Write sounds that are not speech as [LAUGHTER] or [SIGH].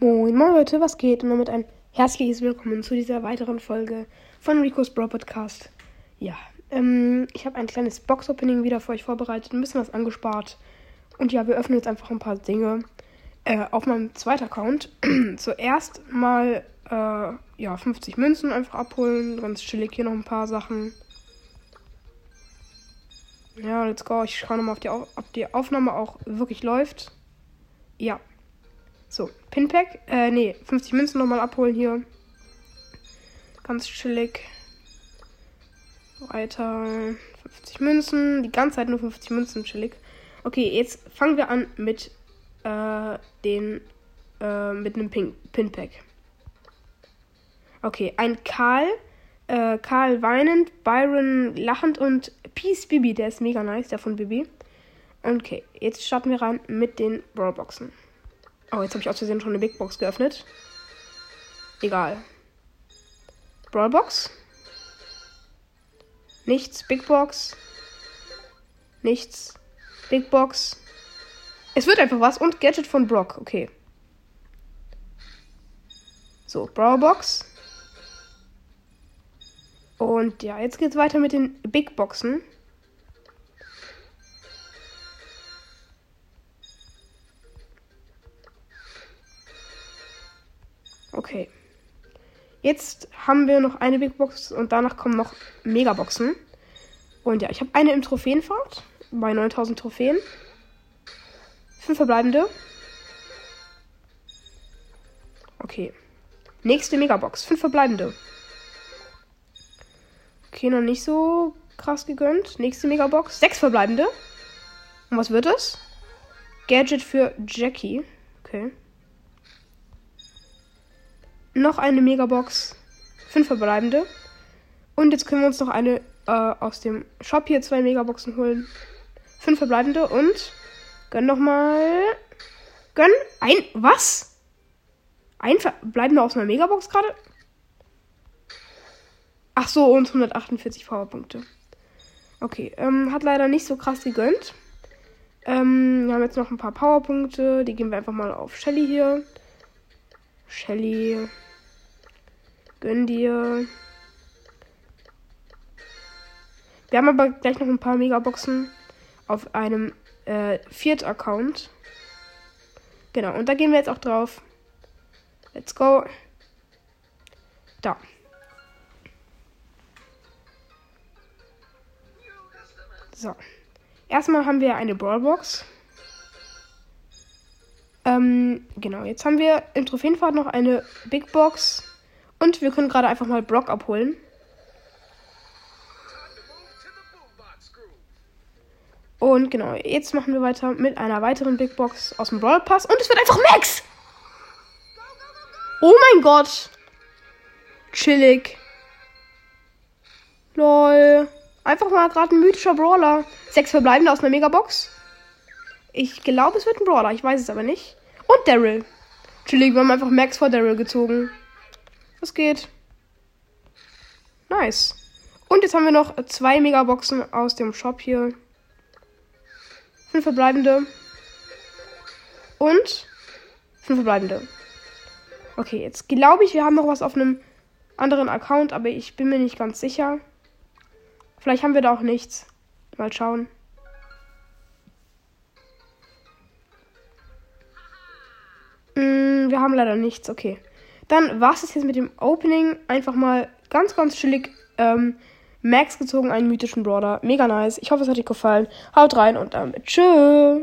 Moin Moin Leute, was geht? Und damit ein herzliches Willkommen zu dieser weiteren Folge von Rico's Bro Podcast. Ja, ähm, ich habe ein kleines Box-Opening wieder für euch vorbereitet, ein bisschen was angespart. Und ja, wir öffnen jetzt einfach ein paar Dinge äh, auf meinem zweiten Account. [CLEARS THROAT] Zuerst mal, äh, ja, 50 Münzen einfach abholen. Ganz chillig hier noch ein paar Sachen. Ja, let's go. Ich schaue nochmal, auf die, ob die Aufnahme auch wirklich läuft. Ja. So, Pinpack. Äh, nee, 50 Münzen nochmal abholen hier. Ganz chillig. Weiter. 50 Münzen. Die ganze Zeit nur 50 Münzen, chillig. Okay, jetzt fangen wir an mit äh, den äh, mit einem Pin Pinpack. Okay, ein Karl. Äh, Karl weinend, Byron lachend und Peace Bibi, der ist mega nice, der von Bibi. Okay, jetzt starten wir rein mit den Brawlboxen. Oh, jetzt habe ich aus Versehen schon eine Big Box geöffnet. Egal. Brawlbox. Nichts. Big Box. Nichts. Big Box. Es wird einfach was. Und Gadget von Brock. Okay. So, Brawlbox. Und ja, jetzt geht's weiter mit den Big Boxen. Okay. Jetzt haben wir noch eine Big Box und danach kommen noch Megaboxen. Und ja, ich habe eine im Trophäenfahrt bei 9000 Trophäen. Fünf verbleibende. Okay. Nächste Megabox. Fünf verbleibende. Okay, noch nicht so krass gegönnt. Nächste Megabox. Sechs verbleibende. Und was wird es? Gadget für Jackie. Okay. Noch eine Megabox. Fünf verbleibende. Und jetzt können wir uns noch eine äh, aus dem Shop hier zwei Megaboxen holen. Fünf verbleibende und gönn noch mal. Gönn ein. Was? Ein verbleibende aus einer Megabox gerade? Ach so, und 148 Powerpunkte. Okay, ähm, hat leider nicht so krass gegönnt. Ähm, wir haben jetzt noch ein paar Powerpunkte. Die geben wir einfach mal auf Shelly hier. Shelly. Gönn dir. Wir haben aber gleich noch ein paar Megaboxen auf einem äh, Viert-Account. Genau, und da gehen wir jetzt auch drauf. Let's go. Da. So. Erstmal haben wir eine Brawlbox. Ähm, genau, jetzt haben wir im Trophäenfahrt noch eine Big Box. Und wir können gerade einfach mal Brock abholen. Und genau, jetzt machen wir weiter mit einer weiteren Big Box aus dem Brawl Pass. Und es wird einfach Max! Oh mein Gott! Chillig. Lol. Einfach mal gerade ein mythischer Brawler. Sechs verbleibende aus einer Megabox. Ich glaube, es wird ein Brawler. Ich weiß es aber nicht. Und Daryl. Chillig, wir haben einfach Max vor Daryl gezogen. Was geht? Nice. Und jetzt haben wir noch zwei Megaboxen aus dem Shop hier. Fünf verbleibende. Und fünf verbleibende. Okay, jetzt glaube ich, wir haben noch was auf einem anderen Account, aber ich bin mir nicht ganz sicher. Vielleicht haben wir da auch nichts. Mal schauen. Wir haben leider nichts. Okay. Dann war es jetzt mit dem Opening. Einfach mal ganz, ganz chillig. Ähm, Max gezogen, einen mythischen Brawler. Mega nice. Ich hoffe, es hat euch gefallen. Haut rein und damit tschüss.